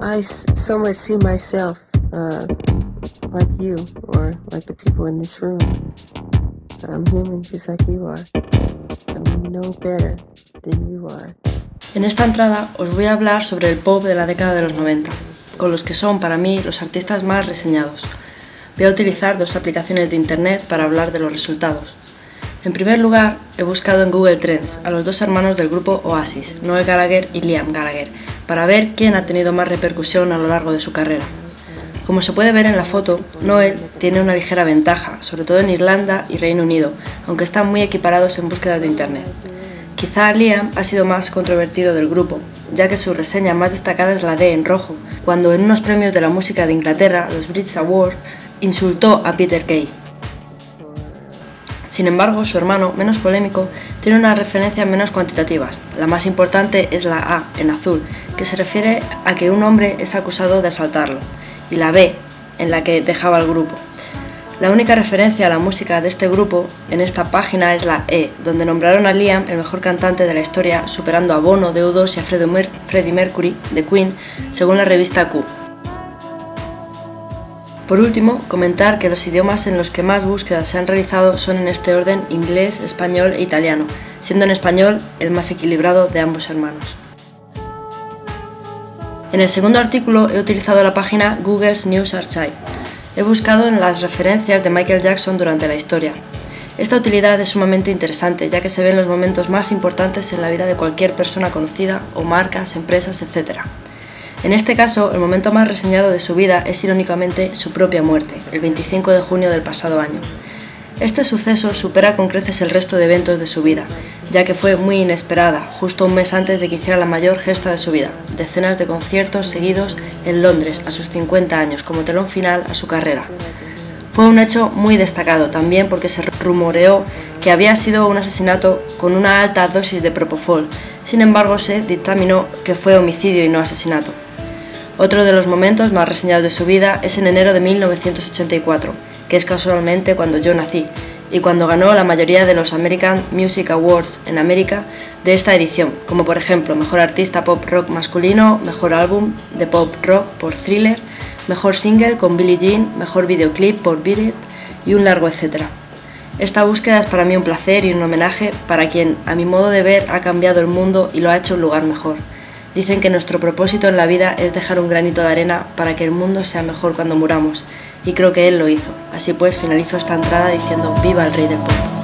I so much see myself uh, like you or like the people in this room. I'm human just like you are. I'm no better than you are. En esta entrada os voy a hablar sobre el pop de la década de los 90, con los que son para mí los artistas más reseñados. Voy a utilizar dos aplicaciones de internet para hablar de los resultados. En primer lugar, he buscado en Google Trends a los dos hermanos del grupo Oasis, Noel Gallagher y Liam Gallagher, para ver quién ha tenido más repercusión a lo largo de su carrera. Como se puede ver en la foto, Noel tiene una ligera ventaja, sobre todo en Irlanda y Reino Unido, aunque están muy equiparados en búsqueda de Internet. Quizá Liam ha sido más controvertido del grupo, ya que su reseña más destacada es la D en rojo, cuando en unos premios de la música de Inglaterra, los Brits Awards, insultó a Peter Kay. Sin embargo, su hermano, menos polémico, tiene una referencia menos cuantitativa. La más importante es la A, en azul, que se refiere a que un hombre es acusado de asaltarlo, y la B, en la que dejaba el grupo. La única referencia a la música de este grupo en esta página es la E, donde nombraron a Liam el mejor cantante de la historia, superando a Bono de U2 y a Freddie Mercury de Queen, según la revista Q. Por último, comentar que los idiomas en los que más búsquedas se han realizado son en este orden inglés, español e italiano, siendo en español el más equilibrado de ambos hermanos. En el segundo artículo he utilizado la página Google's News Archive. He buscado en las referencias de Michael Jackson durante la historia. Esta utilidad es sumamente interesante ya que se ven los momentos más importantes en la vida de cualquier persona conocida o marcas, empresas, etc. En este caso, el momento más reseñado de su vida es irónicamente su propia muerte, el 25 de junio del pasado año. Este suceso supera con creces el resto de eventos de su vida, ya que fue muy inesperada, justo un mes antes de que hiciera la mayor gesta de su vida, decenas de conciertos seguidos en Londres a sus 50 años como telón final a su carrera. Fue un hecho muy destacado también porque se rumoreó que había sido un asesinato con una alta dosis de propofol, sin embargo se dictaminó que fue homicidio y no asesinato. Otro de los momentos más reseñados de su vida es en enero de 1984, que es casualmente cuando yo nací, y cuando ganó la mayoría de los American Music Awards en América de esta edición, como por ejemplo Mejor Artista Pop Rock Masculino, Mejor Álbum de Pop Rock por Thriller, Mejor Single con Billie Jean, Mejor Videoclip por Beat y un largo etcétera. Esta búsqueda es para mí un placer y un homenaje para quien, a mi modo de ver, ha cambiado el mundo y lo ha hecho un lugar mejor. Dicen que nuestro propósito en la vida es dejar un granito de arena para que el mundo sea mejor cuando muramos, y creo que él lo hizo. Así pues, finalizo esta entrada diciendo viva el rey del pop.